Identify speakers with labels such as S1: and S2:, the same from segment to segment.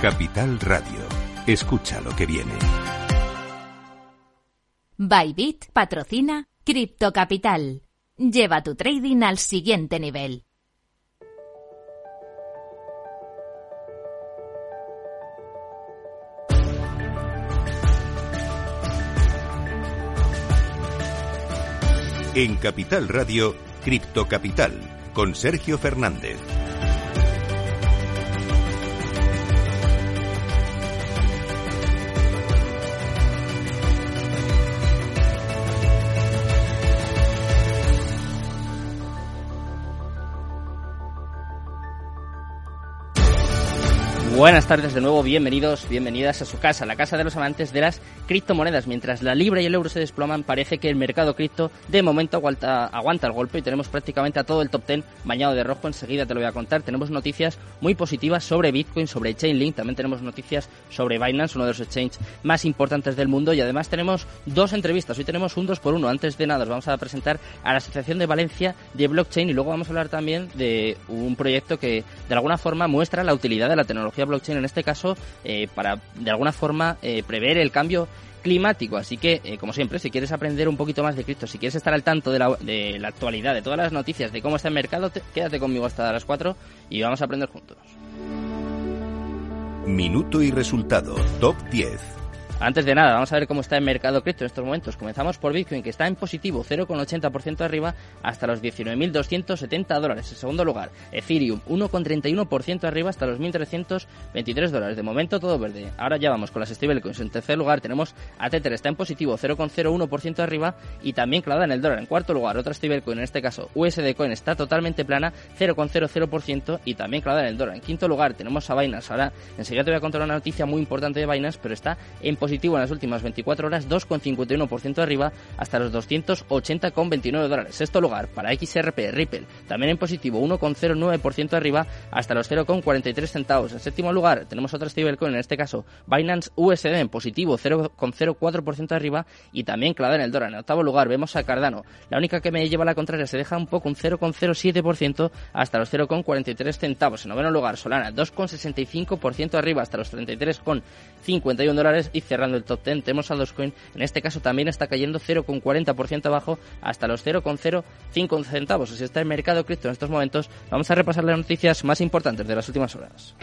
S1: Capital Radio. Escucha lo que viene.
S2: Bybit patrocina Crypto Capital. Lleva tu trading al siguiente nivel.
S1: En Capital Radio, Cripto Capital, con Sergio Fernández.
S3: Buenas tardes de nuevo, bienvenidos, bienvenidas a su casa, la casa de los amantes de las criptomonedas. Mientras la libra y el euro se desploman, parece que el mercado cripto de momento aguanta, aguanta el golpe y tenemos prácticamente a todo el top 10 bañado de rojo. Enseguida te lo voy a contar. Tenemos noticias muy positivas sobre Bitcoin, sobre Chainlink, también tenemos noticias sobre Binance, uno de los exchanges más importantes del mundo y además tenemos dos entrevistas. Hoy tenemos un dos por uno. Antes de nada, os vamos a presentar a la Asociación de Valencia de Blockchain y luego vamos a hablar también de un proyecto que de alguna forma muestra la utilidad de la tecnología blockchain, en este caso, eh, para de alguna forma eh, prever el cambio climático. Así que, eh, como siempre, si quieres aprender un poquito más de cripto, si quieres estar al tanto de la, actualidad, de todas las noticias, de cómo está el mercado, quédate conmigo hasta las 4 y vamos a aprender juntos.
S1: Minuto y resultado. Top 10.
S3: Antes de nada, vamos a ver cómo está el mercado cripto en estos momentos. Comenzamos por Bitcoin, que está en positivo, 0,80% arriba hasta los 19.270 dólares. En segundo lugar, Ethereum, 1,31% arriba hasta los 1.323 dólares. De momento todo verde. Ahora ya vamos con las stablecoins. En tercer lugar tenemos a Tether, está en positivo, 0,01% arriba y también clavada en el dólar. En cuarto lugar, otra stablecoin, en este caso USD Coin, está totalmente plana, 0,00% y también clavada en el dólar. En quinto lugar tenemos a Binance. Ahora enseguida te voy a contar una noticia muy importante de Binance, pero está en positivo en las últimas 24 horas, 2,51% arriba hasta los 280,29 dólares. Sexto lugar para XRP Ripple, también en positivo, 1,09% arriba hasta los 0,43 centavos. En séptimo lugar tenemos otra stablecoin, en este caso Binance USD en positivo, 0,04% arriba y también clavada en el dólar. En octavo lugar vemos a Cardano, la única que me lleva la contraria se deja un poco, un 0,07% hasta los 0,43 centavos. En noveno lugar Solana, 2,65% arriba hasta los 33,51 dólares y cerrando el top 10 tenemos a Dogecoin, en este caso también está cayendo 0,40% abajo hasta los 0,05 centavos. Así está el mercado cripto en estos momentos. Vamos a repasar las noticias más importantes de las últimas horas.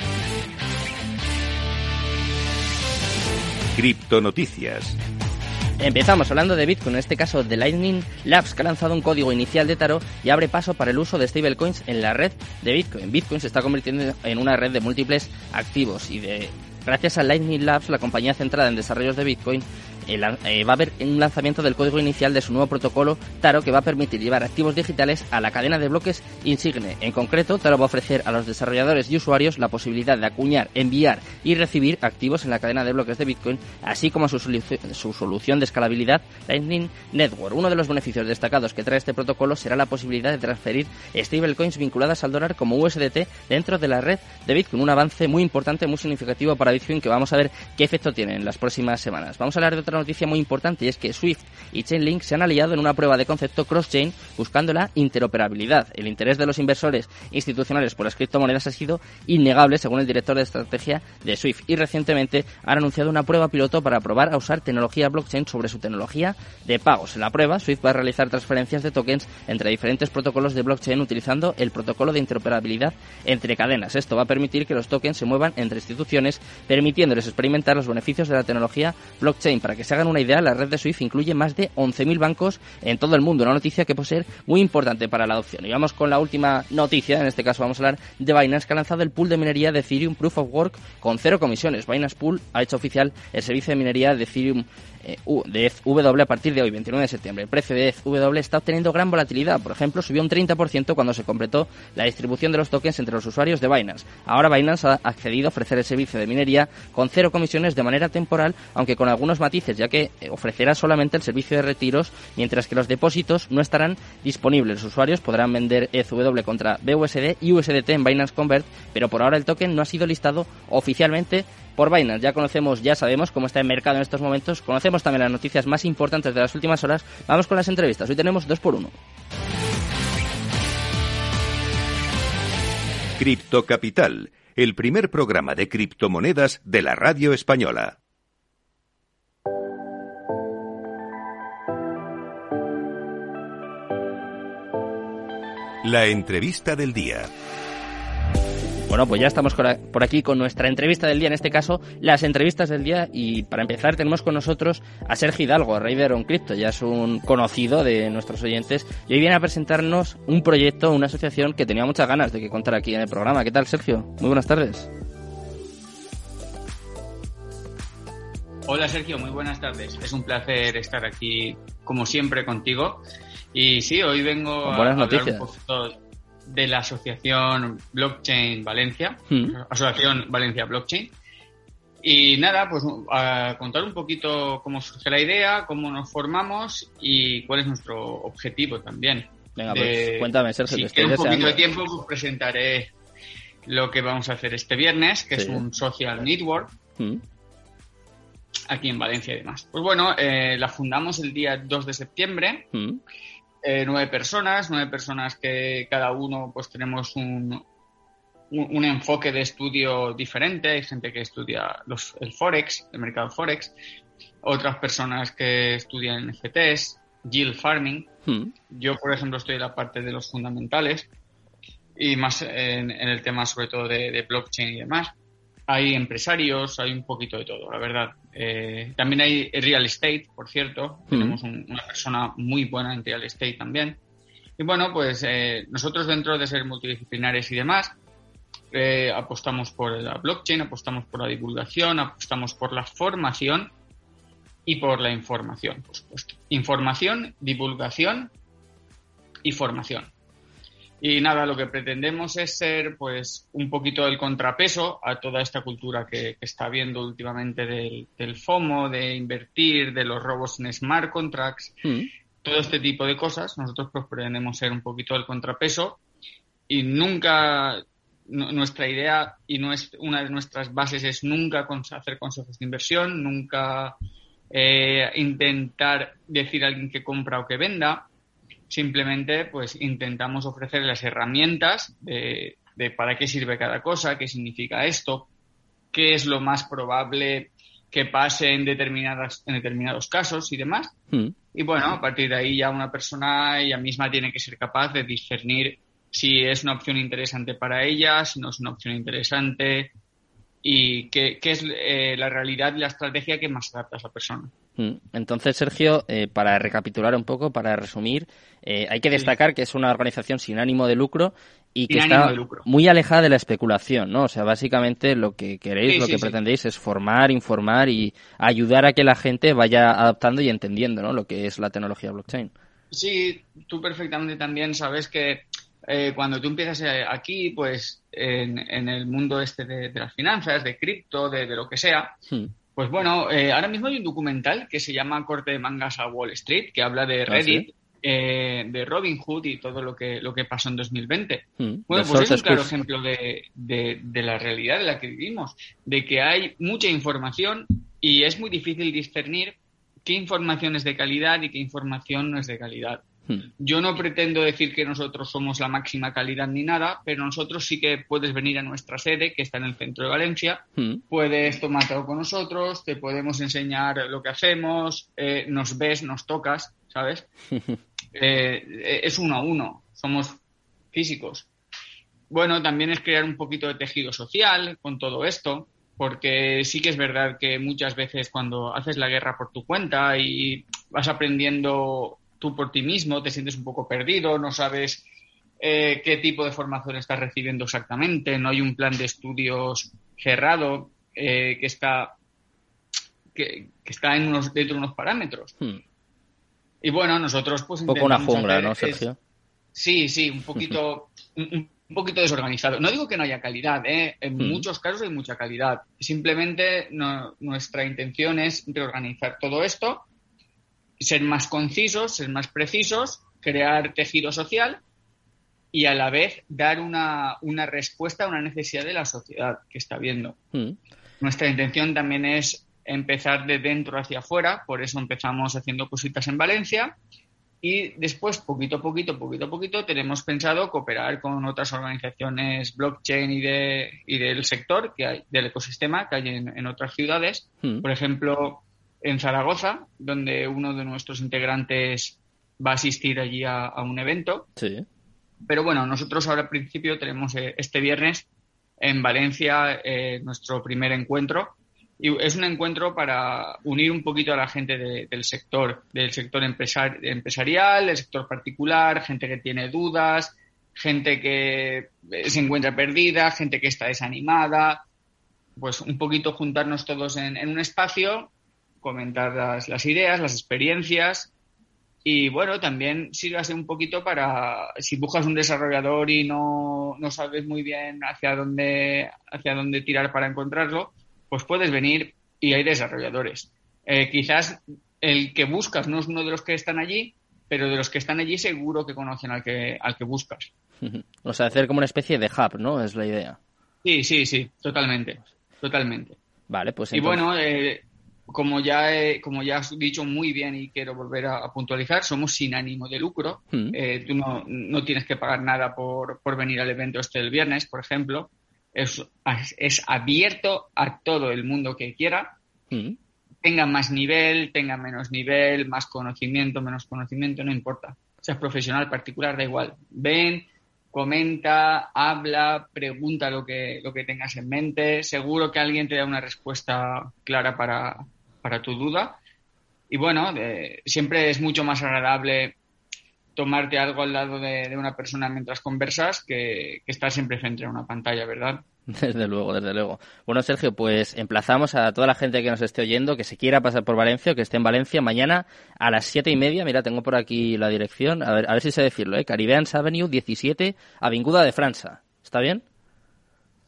S1: Cripto Noticias.
S3: Empezamos hablando de Bitcoin, en este caso de Lightning Labs, que ha lanzado un código inicial de Taro y abre paso para el uso de stablecoins en la red de Bitcoin. Bitcoin se está convirtiendo en una red de múltiples activos y de Gracias a Lightning Labs, la compañía centrada en desarrollos de Bitcoin, eh, va a haber un lanzamiento del código inicial de su nuevo protocolo Taro que va a permitir llevar activos digitales a la cadena de bloques Insigne. En concreto, Taro va a ofrecer a los desarrolladores y usuarios la posibilidad de acuñar, enviar y recibir activos en la cadena de bloques de Bitcoin, así como su, su solución de escalabilidad Lightning Network. Uno de los beneficios destacados que trae este protocolo será la posibilidad de transferir stablecoins vinculadas al dólar como USDT dentro de la red de Bitcoin. Un avance muy importante, muy significativo para Bitcoin que vamos a ver qué efecto tiene en las próximas semanas. Vamos a hablar de otra noticia muy importante y es que Swift y Chainlink se han aliado en una prueba de concepto cross-chain buscando la interoperabilidad. El interés de los inversores institucionales por las criptomonedas ha sido innegable, según el director de estrategia de Swift, y recientemente han anunciado una prueba piloto para probar a usar tecnología blockchain sobre su tecnología de pagos. En la prueba, Swift va a realizar transferencias de tokens entre diferentes protocolos de blockchain utilizando el protocolo de interoperabilidad entre cadenas. Esto va a permitir que los tokens se muevan entre instituciones, permitiéndoles experimentar los beneficios de la tecnología blockchain. Para que se hagan una idea, la red de Swift incluye más de 11.000 bancos en todo el mundo, una noticia que puede ser muy importante para la adopción. Y vamos con la última noticia, en este caso vamos a hablar de Binance, que ha lanzado el pool de minería de Ethereum Proof of Work con cero comisiones. Binance Pool ha hecho oficial el servicio de minería de Ethereum eh, de ETH-W a partir de hoy, 29 de septiembre. El precio de ETH-W está obteniendo gran volatilidad. Por ejemplo, subió un 30% cuando se completó la distribución de los tokens entre los usuarios de Binance. Ahora Binance ha accedido a ofrecer el servicio de minería con cero comisiones de manera temporal, aunque con algunos matices, ya que eh, ofrecerá solamente el servicio de retiros, mientras que los depósitos no estarán disponibles. Los usuarios podrán vender ETH-W contra BUSD y USDT en Binance Convert, pero por ahora el token no ha sido listado oficialmente por Binance. Ya conocemos, ya sabemos cómo está el mercado en estos momentos. Conocemos también las noticias más importantes de las últimas horas. Vamos con las entrevistas. Hoy tenemos dos por uno.
S1: Cripto Capital, el primer programa de criptomonedas de la radio española. La entrevista del día.
S3: Bueno, pues ya estamos por aquí con nuestra entrevista del día, en este caso, las entrevistas del día. Y para empezar, tenemos con nosotros a Sergio Hidalgo, Raider on Crypto. Ya es un conocido de nuestros oyentes. Y hoy viene a presentarnos un proyecto, una asociación que tenía muchas ganas de que contar aquí en el programa. ¿Qué tal, Sergio? Muy buenas tardes.
S4: Hola, Sergio. Muy buenas tardes. Es un placer estar aquí, como siempre, contigo. Y sí, hoy vengo a hablar un poquito de la asociación Blockchain Valencia, hmm. Asociación Valencia Blockchain. Y nada, pues a contar un poquito cómo surge la idea, cómo nos formamos y cuál es nuestro objetivo también.
S3: Venga, pues cuéntame, Sergio.
S4: Si un poquito de tiempo, pues presentaré lo que vamos a hacer este viernes, que es un social network. Hmm. Aquí en Valencia y demás. Pues bueno, eh, la fundamos el día 2 de septiembre. Hmm. Eh, nueve personas, nueve personas que cada uno pues tenemos un, un, enfoque de estudio diferente. Hay gente que estudia los, el Forex, el mercado Forex, otras personas que estudian NFTs, yield farming. Hmm. Yo, por ejemplo, estoy en la parte de los fundamentales y más en, el tema sobre todo de blockchain y demás hay empresarios, hay un poquito de todo, la verdad. Eh, también hay real estate, por cierto. Tenemos una persona muy buena en real estate también. Y bueno, pues eh, nosotros dentro de ser multidisciplinares y demás, eh, apostamos por la blockchain, apostamos por la divulgación, apostamos por la formación y por la información, por supuesto. Información, divulgación y formación. Y nada, lo que pretendemos es ser pues un poquito el contrapeso a toda esta cultura que, está habiendo últimamente del, FOMO, de invertir, de los robos en smart contracts, mm. todo este tipo de cosas. Nosotros pues pretendemos ser un poquito el contrapeso y nunca nuestra idea y una de nuestras bases es nunca hacer consejos de inversión, nunca eh, intentar decir a alguien que compra o que venda simplemente pues intentamos ofrecer las herramientas de, para qué sirve cada cosa, qué significa esto, qué es lo más probable que pase en, determinadas, en determinados casos y demás. Hmm. Y bueno, a partir de ahí ya una persona ella misma tiene que ser capaz de discernir si es una opción interesante para ella, si no es una opción interesante y qué, es eh, la realidad y la estrategia que más adapta a esa persona.
S3: Mm. Entonces, Sergio, eh, para recapitular un poco, para resumir, eh, hay que destacar que es una organización sin ánimo de lucro y que está muy alejada de la especulación, ¿no? O sea, básicamente lo que queréis, lo que pretendéis es formar, informar y ayudar a que la gente vaya adaptando y entendiendo, ¿no? Lo que es la tecnología blockchain.
S4: Sí, tú perfectamente también sabes que eh, cuando tú empiezas aquí, pues en, el mundo este de, las finanzas, de cripto, de, lo que sea, hmm. Pues bueno, eh, ahora mismo hay un documental que se llama Corte de mangas a Wall Street, que habla de ah, Reddit, eh, de Robin Hood y todo lo que, lo que pasó en 2020. Hmm. Bueno, pues es un claro ejemplo de, de, la realidad en la que vivimos, de que hay mucha información y es muy difícil discernir qué información es de calidad y qué información no es de calidad. Yo no pretendo decir que nosotros somos la máxima calidad ni nada, pero nosotros sí que puedes venir a nuestra sede, que está en el centro de Valencia, puedes tomar algo con nosotros, te podemos enseñar lo que hacemos, eh, nos ves, nos tocas, ¿sabes? Eh, es uno a uno, somos físicos. Bueno, también es crear un poquito de tejido social con todo esto, porque sí que es verdad que muchas veces cuando haces la guerra por tu cuenta y vas aprendiendo tú por ti mismo te sientes un poco perdido, no sabes eh, qué tipo de formación estás recibiendo exactamente, no hay un plan de estudios cerrado eh, que está que, está en unos, dentro de unos parámetros. Hmm. Y bueno, nosotros pues...
S3: Un poco una jungla, ¿no, Sergio?
S4: sí, sí, un poquito... un, poquito desorganizado. No digo que no haya calidad, ¿eh? en hmm. muchos casos hay mucha calidad. Simplemente nuestra intención es reorganizar todo esto ser más concisos, ser más precisos, crear tejido social y a la vez dar una, respuesta a una necesidad de la sociedad que está viendo. Mm. Nuestra intención también es empezar de dentro hacia afuera, por eso empezamos haciendo cositas en Valencia y después, poquito a poquito, poquito a poquito, tenemos pensado cooperar con otras organizaciones blockchain y, de, y del sector, que hay, del ecosistema que hay en, otras ciudades. Hmm. Por ejemplo, en Zaragoza, donde uno de nuestros integrantes va a asistir allí a, un evento.
S3: Sí.
S4: Pero bueno, nosotros ahora al principio tenemos eh, este viernes en Valencia eh, nuestro primer encuentro y es un encuentro para unir un poquito a la gente del sector, del sector empresarial, del sector particular, gente que tiene dudas, gente que eh, se encuentra perdida, gente que está desanimada, pues un poquito juntarnos todos en, un espacio, comentar las, ideas, las experiencias y bueno, también sírvase un poquito para si buscas un desarrollador y no, no sabes muy bien hacia dónde, hacia dónde tirar para encontrarlo, pues puedes venir y hay desarrolladores. Eh, quizás el que buscas no es uno de los que están allí, pero de los que están allí seguro que conocen al que, al que buscas.
S3: O sea, hacer como una especie de hub, ¿no? Es la idea.
S4: Sí, sí, sí, totalmente, totalmente.
S3: Vale, pues
S4: Y bueno, eh, como, ya he, como ya has dicho muy bien y quiero volver a, puntualizar, somos sin ánimo de lucro. Mm. Eh, tú no, no, tienes que pagar nada por, por venir al evento este del viernes, por ejemplo es, es abierto a todo el mundo que quiera, mm. tenga más nivel, tenga menos nivel, más conocimiento, menos conocimiento, no importa. Seas profesional, particular, da igual. Ven, comenta, habla, pregunta lo que, lo que tengas en mente. Seguro que alguien te da una respuesta clara para, para tu duda. Y bueno, siempre es mucho más agradable tomarte algo al lado de, una persona mientras conversas que, que, estar siempre frente a una pantalla, ¿verdad?
S3: Desde luego, desde luego. Bueno, Sergio, pues emplazamos a toda la gente que nos esté oyendo, que se quiera pasar por Valencia, que esté en Valencia mañana a las siete y media. Mira, tengo por aquí la dirección. A ver, a ver si sé decirlo, ¿eh? Caribbeans Avenue 17, Avinguda de Francia. ¿Está bien?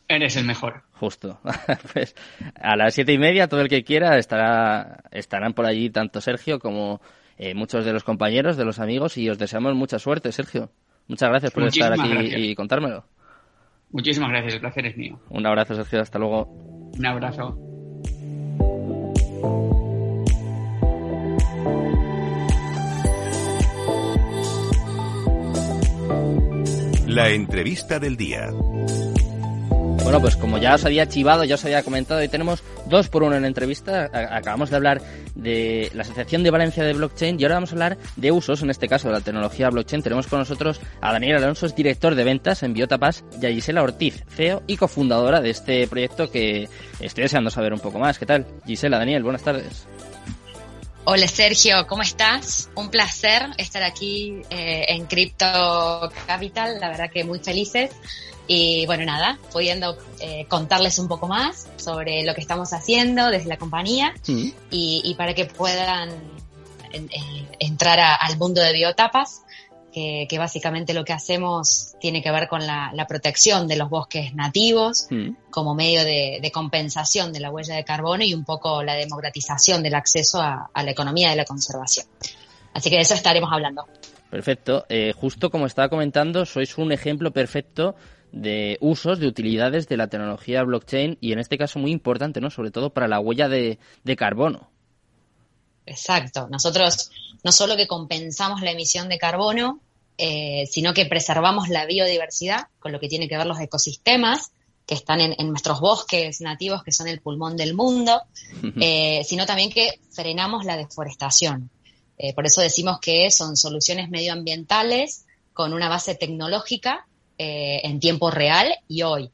S4: Eres el mejor.
S3: Justo. pues a las siete y media, todo el que quiera estará, estarán por allí tanto Sergio como eh, muchos de los compañeros, de los amigos, y os deseamos mucha suerte, Sergio. Muchas gracias por estar aquí y contármelo.
S4: Muchísimas gracias, el placer es mío.
S3: Un abrazo, Sergio, hasta luego.
S4: Un abrazo.
S1: La entrevista del día.
S3: Bueno, pues como ya os había chivado, ya os había comentado, hoy tenemos dos por uno en entrevista. Acabamos de hablar de la Asociación de Valencia de Blockchain y ahora vamos a hablar de usos, en este caso de la tecnología blockchain. Tenemos con nosotros a Daniel Alonso, es director de ventas en Biotapas, y a Gisela Ortiz, CEO y cofundadora de este proyecto que estoy deseando saber un poco más. ¿Qué tal? Gisela, Daniel, buenas tardes.
S5: Hola Sergio, ¿cómo estás? Un placer estar aquí eh, en Crypto Capital, la verdad que muy felices. Y bueno, nada, pudiendo eh, contarles un poco más sobre lo que estamos haciendo desde la compañía y, para que puedan entrar al mundo de biotapas, que, básicamente lo que hacemos tiene que ver con la, protección de los bosques nativos como medio de, compensación de la huella de carbono y un poco la democratización del acceso a, la economía de la conservación. Así que de eso estaremos hablando.
S3: Perfecto. Eh, justo como estaba comentando, sois un ejemplo perfecto de usos, de utilidades de la tecnología blockchain y en este caso muy importante, ¿no? Sobre todo para la huella de, carbono.
S5: Exacto. Nosotros no solo que compensamos la emisión de carbono, eh, sino que preservamos la biodiversidad, con lo que tiene que ver los ecosistemas que están en, nuestros bosques nativos, que son el pulmón del mundo, eh, sino también que frenamos la deforestación. Eh, por eso decimos que son soluciones medioambientales con una base tecnológica eh, en tiempo real y hoy.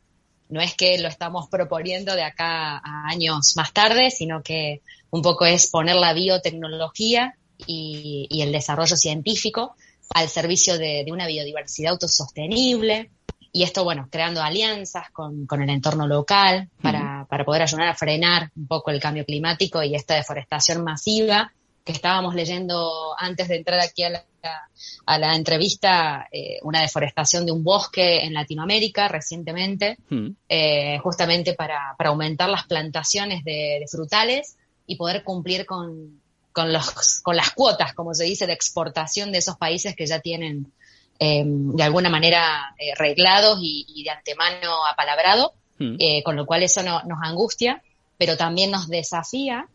S5: No es que lo estamos proponiendo de acá a años más tarde, sino que un poco es poner la biotecnología y, el desarrollo científico al servicio de, una biodiversidad autosostenible. Y esto, bueno, creando alianzas con, el entorno local para, para poder ayudar a frenar un poco el cambio climático y esta deforestación masiva que estábamos leyendo antes de entrar aquí a la, entrevista, eh, una deforestación de un bosque en Latinoamérica recientemente, hmm. eh, justamente para, aumentar las plantaciones de, frutales y poder cumplir con, con, los, con las cuotas, como se dice, de exportación de esos países que ya tienen eh, de alguna manera reglados y, de antemano apalabrado, hmm. con lo cual eso nos angustia, pero también nos desafía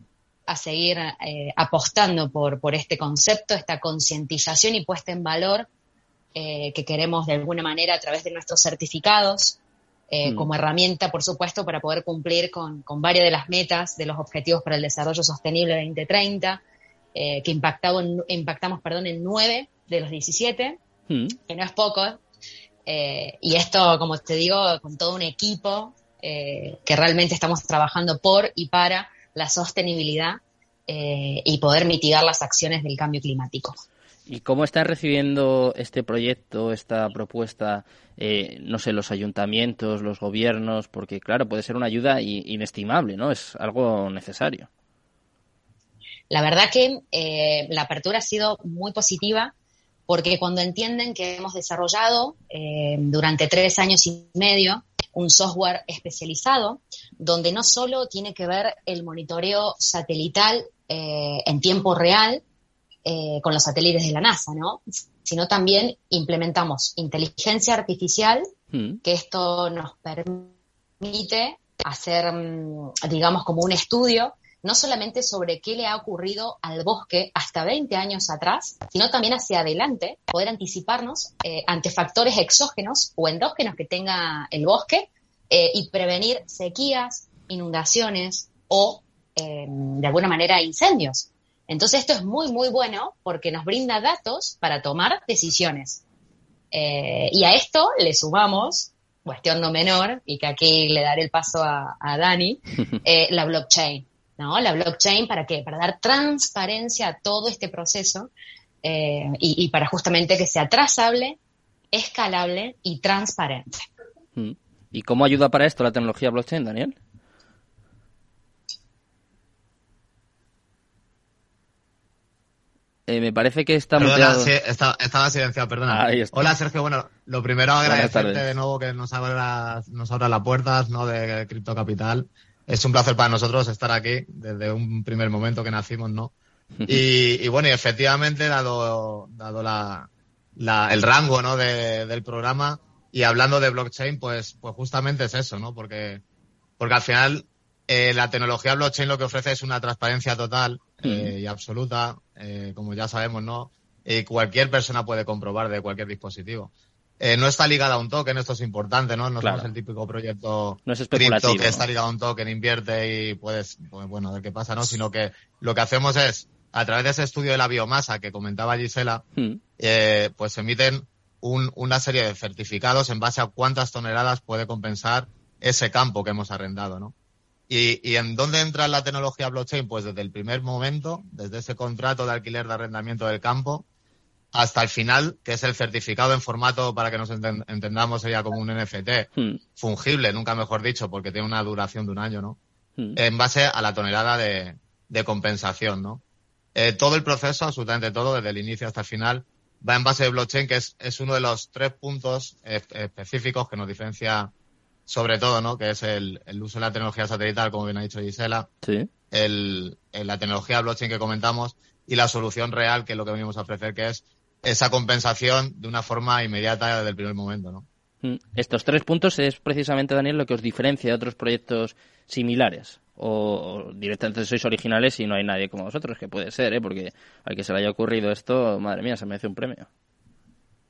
S5: a seguir eh, apostando por, por este concepto, esta concientización y puesta en valor eh, que queremos de alguna manera a través de nuestros certificados, eh, mm. como herramienta, por supuesto, para poder cumplir con, con, varias de las metas de los Objetivos para el Desarrollo Sostenible 2030, que impactamos perdón, en nueve de los 17, mm. que no es poco. y esto, como te digo, con todo un equipo que realmente estamos trabajando por y para la sostenibilidad eh, y poder mitigar las acciones del cambio climático.
S3: ¿Y cómo están recibiendo este proyecto, esta propuesta, eh, no sé, los ayuntamientos, los gobiernos? Porque, claro, puede ser una ayuda inestimable, ¿no? Es algo necesario.
S5: La verdad que eh, la apertura ha sido muy positiva porque cuando entienden que hemos desarrollado durante tres años y medio un software especializado donde no solo tiene que ver el monitoreo satelital eh, en tiempo real eh, con los satélites de la NASA, ¿no? Sino también implementamos inteligencia artificial, mm. que esto nos permite hacer, mm, digamos, como un estudio no solamente sobre qué le ha ocurrido al bosque hasta 20 años atrás, sino también hacia adelante, poder anticiparnos eh, ante factores exógenos o endógenos que tenga el bosque eh, y prevenir sequías, inundaciones o, eh, de alguna manera, incendios. Entonces esto es muy, muy bueno porque nos brinda datos para tomar decisiones. y a esto le sumamos, cuestión no menor, y que aquí le daré el paso a, a Dani, la blockchain. ¿No? La blockchain, ¿para qué? Para dar transparencia a todo este proceso eh, y, para justamente que sea trazable, escalable y transparente.
S3: Mm. ¿Y cómo ayuda para esto la tecnología blockchain, Daniel? Eh, me parece que está
S6: perdona, estaba silenciado, perdona. Hola, Sergio. Bueno, lo primero agradecerte de nuevo que nos abras, nos abra las puertas ¿no? de Cripto Capital es un placer para nosotros estar aquí desde un primer momento que nacimos, ¿no? Y, bueno, y efectivamente, dado, dado la, el rango, ¿no? del programa y hablando de blockchain, pues, pues justamente es eso, ¿no? Porque, porque al final eh, la tecnología blockchain lo que ofrece es una transparencia total eh, y absoluta, eh, como ya sabemos, ¿no? Y cualquier persona puede comprobar de cualquier dispositivo. Eh, no está ligada a un token, esto es importante, ¿no? No somos el típico proyecto
S3: no es
S6: cripto que está ligado a un token, invierte y puedes, pues, bueno, a ver qué pasa, ¿no? Sino que lo que hacemos es, a través de ese estudio de la biomasa que comentaba Gisela, hmm. eh, pues emiten un, una serie de certificados en base a cuántas toneladas puede compensar ese campo que hemos arrendado, ¿no? Y, y en dónde entra la tecnología blockchain? Pues desde el primer momento, desde ese contrato de alquiler de arrendamiento del campo, hasta el final, que es el certificado en formato, para que nos entendamos, sería como un NFT, hmm. fungible, nunca mejor dicho, porque tiene una duración de un año, ¿no? Hmm. En base a la tonelada de, compensación, ¿no? Eh, todo el proceso, absolutamente todo, desde el inicio hasta el final, va en base de blockchain, que es, es uno de los tres puntos específicos que nos diferencia sobre todo, ¿no? Que es el, uso de la tecnología satelital, como bien ha dicho Gisela.
S3: Sí.
S6: El, la tecnología blockchain que comentamos y la solución real, que es lo que venimos a ofrecer, que es esa compensación de una forma inmediata desde el primer momento, ¿no?
S3: Mm. Estos tres puntos es precisamente, Daniel, lo que os diferencia de otros proyectos similares. O, directamente sois originales y no hay nadie como vosotros, que puede ser, ¿eh? porque al que se le haya ocurrido esto, madre mía, se merece un premio.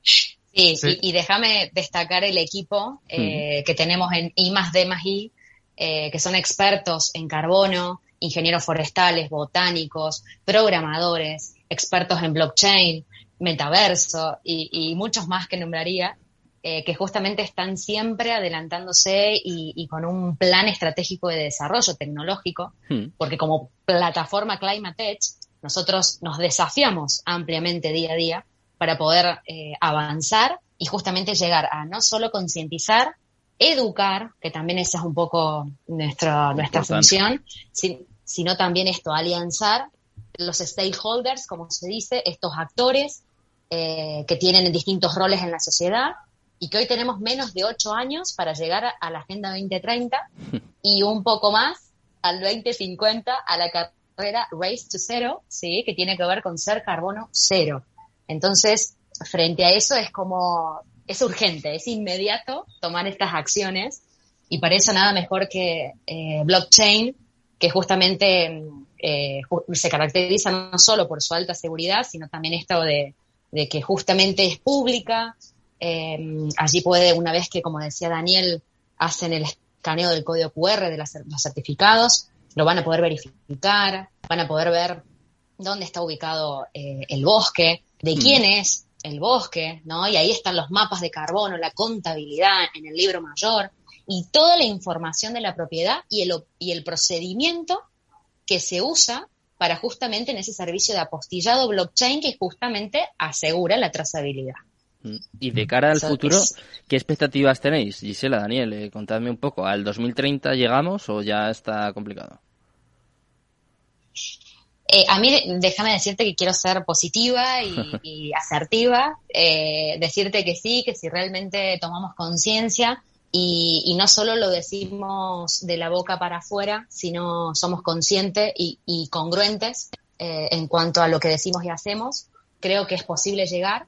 S5: Sí, Y, déjame destacar el equipo eh, que tenemos en I más D más I, eh, que son expertos en carbono, ingenieros forestales, botánicos, programadores, expertos en blockchain, metaverso y, muchos más que nombraría, eh, que justamente están siempre adelantándose y, con un plan estratégico de desarrollo tecnológico, hmm. porque como plataforma Climate Edge, nosotros nos desafiamos ampliamente día a día para poder eh, avanzar y justamente llegar a no solo concientizar, educar, que también esa es un poco nuestra, nuestra función, sino también esto, alianzar los stakeholders, como se dice, estos actores eh, que tienen distintos roles en la sociedad y que hoy tenemos menos de ocho años para llegar a, la Agenda 2030 y un poco más al 2050 a la carrera Race to Zero, ¿sí? que tiene que ver con ser carbono cero. Entonces, frente a eso es como, es urgente, es inmediato tomar estas acciones y para eso nada mejor que eh, blockchain, que justamente eh, se caracteriza no solo por su alta seguridad, sino también esto de, que justamente es pública. Eh, allí puede, una vez que, como decía Daniel, hacen el escaneo del código QR de los certificados, lo van a poder verificar, van a poder ver dónde está ubicado eh, el bosque, de mm. quién es el bosque, ¿no? Y ahí están los mapas de carbono, la contabilidad en el libro mayor y toda la información de la propiedad y el, y el procedimiento que se usa para justamente en ese servicio de apostillado blockchain que justamente asegura la trazabilidad.
S3: Mm. Y de cara al futuro, ¿qué expectativas tenéis? Gisela, Daniel, eh, contadme un poco. ¿Al 2030 llegamos o ya está complicado?
S5: Eh, a mí, déjame decirte que quiero ser positiva y, asertiva, eh, decirte que sí, que si realmente tomamos conciencia y, no solo lo decimos de la boca para afuera, sino somos conscientes y, congruentes eh, en cuanto a lo que decimos y hacemos, creo que es posible llegar.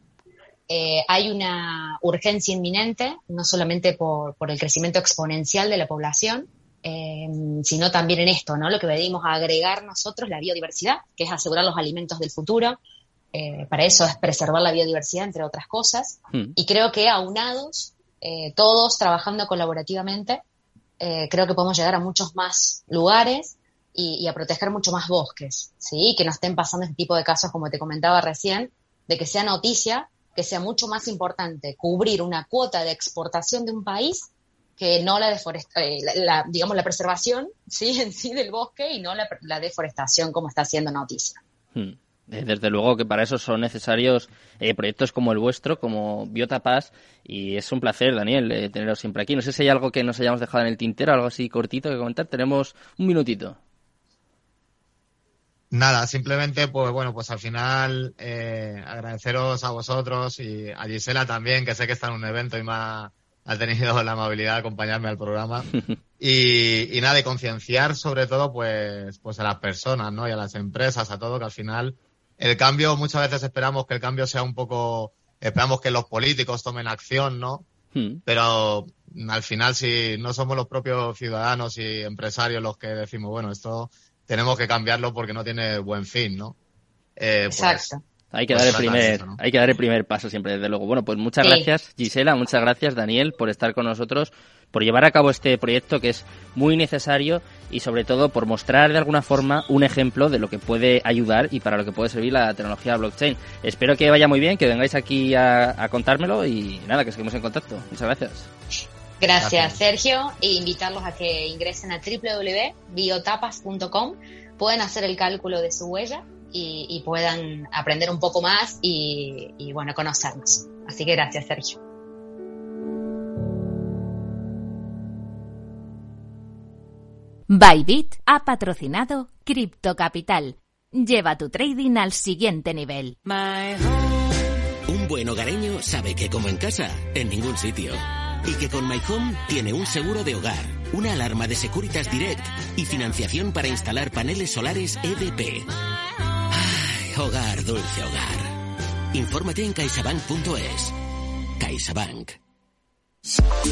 S5: Eh, hay una urgencia inminente, no solamente por, el crecimiento exponencial de la población, eh, sino también en esto, ¿no? Lo que venimos a agregar nosotros, la biodiversidad, que es asegurar los alimentos del futuro. para eso es preservar la biodiversidad, entre otras cosas. Hmm. Y creo que aunados eh, todos trabajando colaborativamente, eh, creo que podemos llegar a muchos más lugares y, a proteger mucho más bosques, ¿sí? Que no estén pasando este tipo de casos, como te comentaba recién, de que sea noticia, que sea mucho más importante cubrir una cuota de exportación de un país que no la, eh, la, digamos, la preservación, ¿sí? En sí del bosque y no la, deforestación como está haciendo noticia.
S3: Hmm. Eh, desde luego que para eso son necesarios eh, proyectos como el vuestro, como Biotapaz, y es un placer, Daniel, eh, teneros siempre aquí. No sé si hay algo que nos hayamos dejado en el tintero, algo así cortito que comentar. Tenemos un minutito.
S6: Nada, simplemente, pues bueno, pues al final agradeceros a vosotros y a Gisela también, que sé que está en un evento y me ha, tenido la amabilidad de acompañarme al programa. y, y nada, y concienciar sobre todo, pues, pues a las personas, ¿no? Y a las empresas, a todo, que al final el cambio, muchas veces esperamos que el cambio sea un poco, esperamos que los políticos tomen acción, ¿no? Hmm. Pero al final, si no somos los propios ciudadanos y empresarios los que decimos, bueno, esto tenemos que cambiarlo porque no tiene buen fin, ¿no?
S5: Eh, pues, Exacto.
S3: Hay que, pues dar el primer, hay que dar el primer paso siempre, desde luego. Bueno, pues muchas gracias, Gisela, muchas gracias, Daniel, por estar con nosotros, por llevar a cabo este proyecto que es muy necesario y sobre todo por mostrar de alguna forma un ejemplo de lo que puede ayudar y para lo que puede servir la tecnología blockchain. Espero que vaya muy bien, que vengáis aquí a, contármelo y nada, que seguimos en contacto. Muchas gracias.
S5: Gracias, Sergio, e invitarlos a que ingresen a www.biotapas.com, pueden hacer el cálculo de su huella y, puedan aprender un poco más y, y bueno, conocernos. Así que gracias, Sergio.
S2: Bybit ha patrocinado Crypto Capital. Lleva tu trading al siguiente nivel.
S7: Un buen hogareño sabe que como en casa, en ningún sitio. Y que con My Home tiene un seguro de hogar, una alarma de Securitas Direct y financiación para instalar paneles solares EDP. Hogar, dulce hogar. Infórmate en caixabank.es. CaixaBank.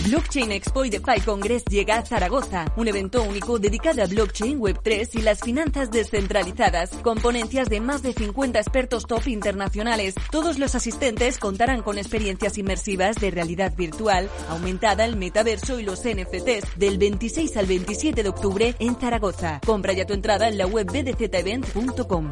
S8: Blockchain Expo y DeFi Congress llega a Zaragoza, un evento único dedicado a blockchain, Web3 y las finanzas descentralizadas, con ponencias de más de 50 expertos top internacionales. Todos los asistentes contarán con experiencias inmersivas de realidad virtual, aumentada, el metaverso y los NFTs del 26 al 27 de octubre en Zaragoza. Compra ya tu entrada en la web bdzevent.com.